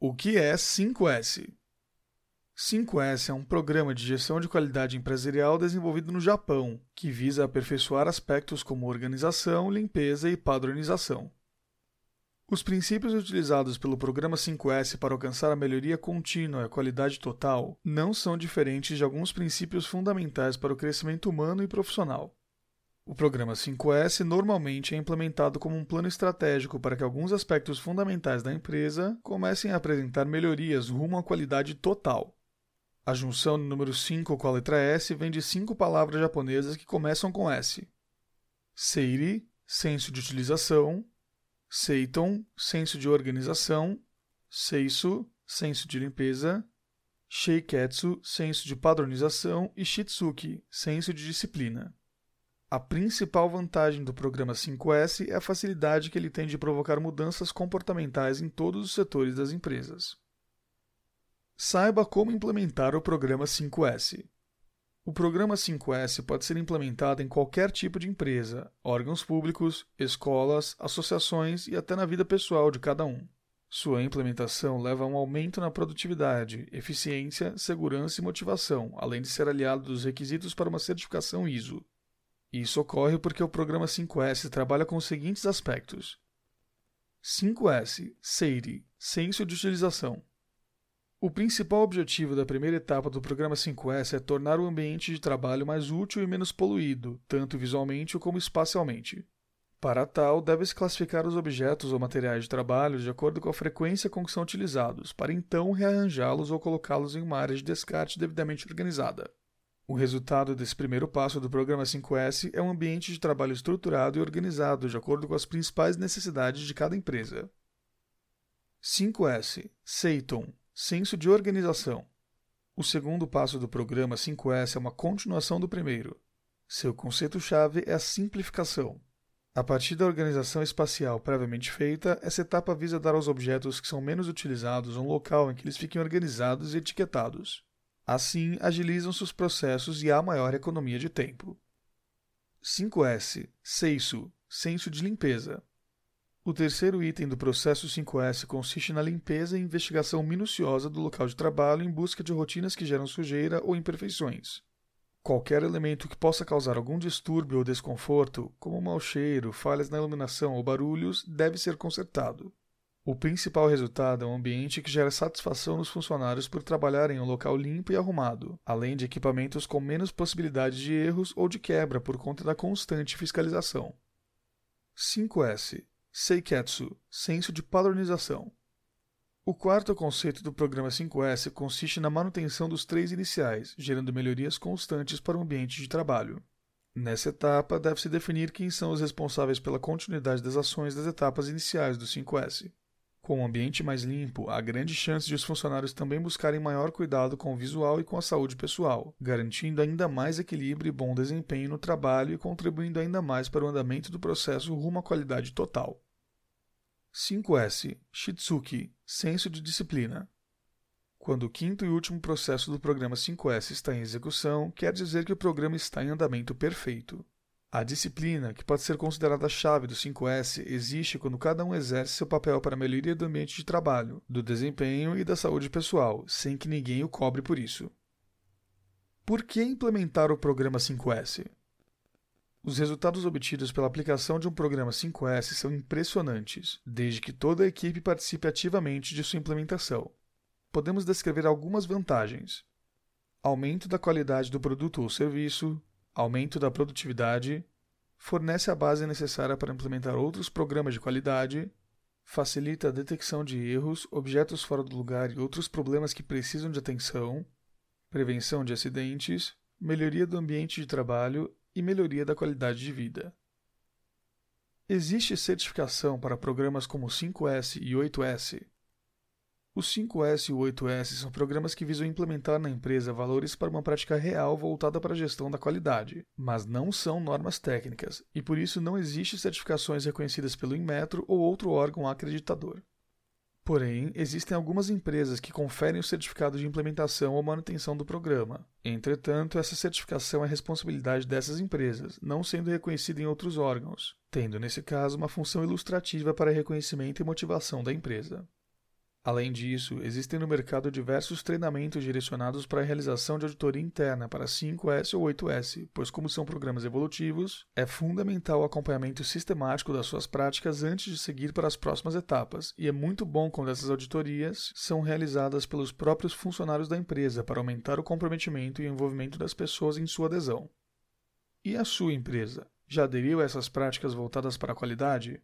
O que é 5S? 5S é um programa de gestão de qualidade empresarial desenvolvido no Japão, que visa aperfeiçoar aspectos como organização, limpeza e padronização. Os princípios utilizados pelo programa 5S para alcançar a melhoria contínua e a qualidade total não são diferentes de alguns princípios fundamentais para o crescimento humano e profissional. O programa 5S normalmente é implementado como um plano estratégico para que alguns aspectos fundamentais da empresa comecem a apresentar melhorias rumo à qualidade total. A junção do número 5 com a letra S vem de cinco palavras japonesas que começam com S. Seiri, senso de utilização. Seiton, senso de organização. Seisu, senso de limpeza. Sheiketsu, senso de padronização. E Shitsuki, senso de disciplina. A principal vantagem do programa 5S é a facilidade que ele tem de provocar mudanças comportamentais em todos os setores das empresas. Saiba como implementar o programa 5S. O programa 5S pode ser implementado em qualquer tipo de empresa, órgãos públicos, escolas, associações e até na vida pessoal de cada um. Sua implementação leva a um aumento na produtividade, eficiência, segurança e motivação, além de ser aliado dos requisitos para uma certificação ISO. Isso ocorre porque o programa 5S trabalha com os seguintes aspectos: 5S SEIRI Senso de Utilização o principal objetivo da primeira etapa do programa 5S é tornar o ambiente de trabalho mais útil e menos poluído, tanto visualmente como espacialmente. Para tal, deve-se classificar os objetos ou materiais de trabalho de acordo com a frequência com que são utilizados, para então rearranjá-los ou colocá-los em uma área de descarte devidamente organizada. O resultado desse primeiro passo do programa 5S é um ambiente de trabalho estruturado e organizado de acordo com as principais necessidades de cada empresa. 5S Seiton Senso de organização. O segundo passo do programa 5S é uma continuação do primeiro. Seu conceito-chave é a simplificação. A partir da organização espacial previamente feita, essa etapa visa dar aos objetos que são menos utilizados um local em que eles fiquem organizados e etiquetados. Assim, agilizam-se os processos e há maior economia de tempo. 5S Seisu Senso de limpeza. O terceiro item do processo 5S consiste na limpeza e investigação minuciosa do local de trabalho em busca de rotinas que geram sujeira ou imperfeições. Qualquer elemento que possa causar algum distúrbio ou desconforto, como mau cheiro, falhas na iluminação ou barulhos, deve ser consertado. O principal resultado é um ambiente que gera satisfação nos funcionários por trabalhar em um local limpo e arrumado, além de equipamentos com menos possibilidade de erros ou de quebra por conta da constante fiscalização. 5S Seiketsu senso de padronização. O quarto conceito do programa 5S consiste na manutenção dos três iniciais, gerando melhorias constantes para o ambiente de trabalho. Nessa etapa, deve-se definir quem são os responsáveis pela continuidade das ações das etapas iniciais do 5S. Com um ambiente mais limpo, há grande chance de os funcionários também buscarem maior cuidado com o visual e com a saúde pessoal, garantindo ainda mais equilíbrio e bom desempenho no trabalho e contribuindo ainda mais para o andamento do processo rumo à qualidade total. 5S Shitsuki Senso de disciplina. Quando o quinto e último processo do programa 5S está em execução, quer dizer que o programa está em andamento perfeito. A disciplina, que pode ser considerada a chave do 5S, existe quando cada um exerce seu papel para a melhoria do ambiente de trabalho, do desempenho e da saúde pessoal, sem que ninguém o cobre por isso. Por que implementar o programa 5S? Os resultados obtidos pela aplicação de um programa 5S são impressionantes, desde que toda a equipe participe ativamente de sua implementação. Podemos descrever algumas vantagens: aumento da qualidade do produto ou serviço, aumento da produtividade, fornece a base necessária para implementar outros programas de qualidade, facilita a detecção de erros, objetos fora do lugar e outros problemas que precisam de atenção, prevenção de acidentes, melhoria do ambiente de trabalho e melhoria da qualidade de vida. Existe certificação para programas como 5S e 8S. Os 5S e o 8S são programas que visam implementar na empresa valores para uma prática real voltada para a gestão da qualidade, mas não são normas técnicas, e por isso não existem certificações reconhecidas pelo Inmetro ou outro órgão acreditador. Porém, existem algumas empresas que conferem o certificado de implementação ou manutenção do programa. Entretanto, essa certificação é responsabilidade dessas empresas, não sendo reconhecida em outros órgãos, tendo, nesse caso, uma função ilustrativa para reconhecimento e motivação da empresa. Além disso, existem no mercado diversos treinamentos direcionados para a realização de auditoria interna para 5S ou 8S, pois, como são programas evolutivos, é fundamental o acompanhamento sistemático das suas práticas antes de seguir para as próximas etapas, e é muito bom quando essas auditorias são realizadas pelos próprios funcionários da empresa para aumentar o comprometimento e envolvimento das pessoas em sua adesão. E a sua empresa? Já aderiu a essas práticas voltadas para a qualidade?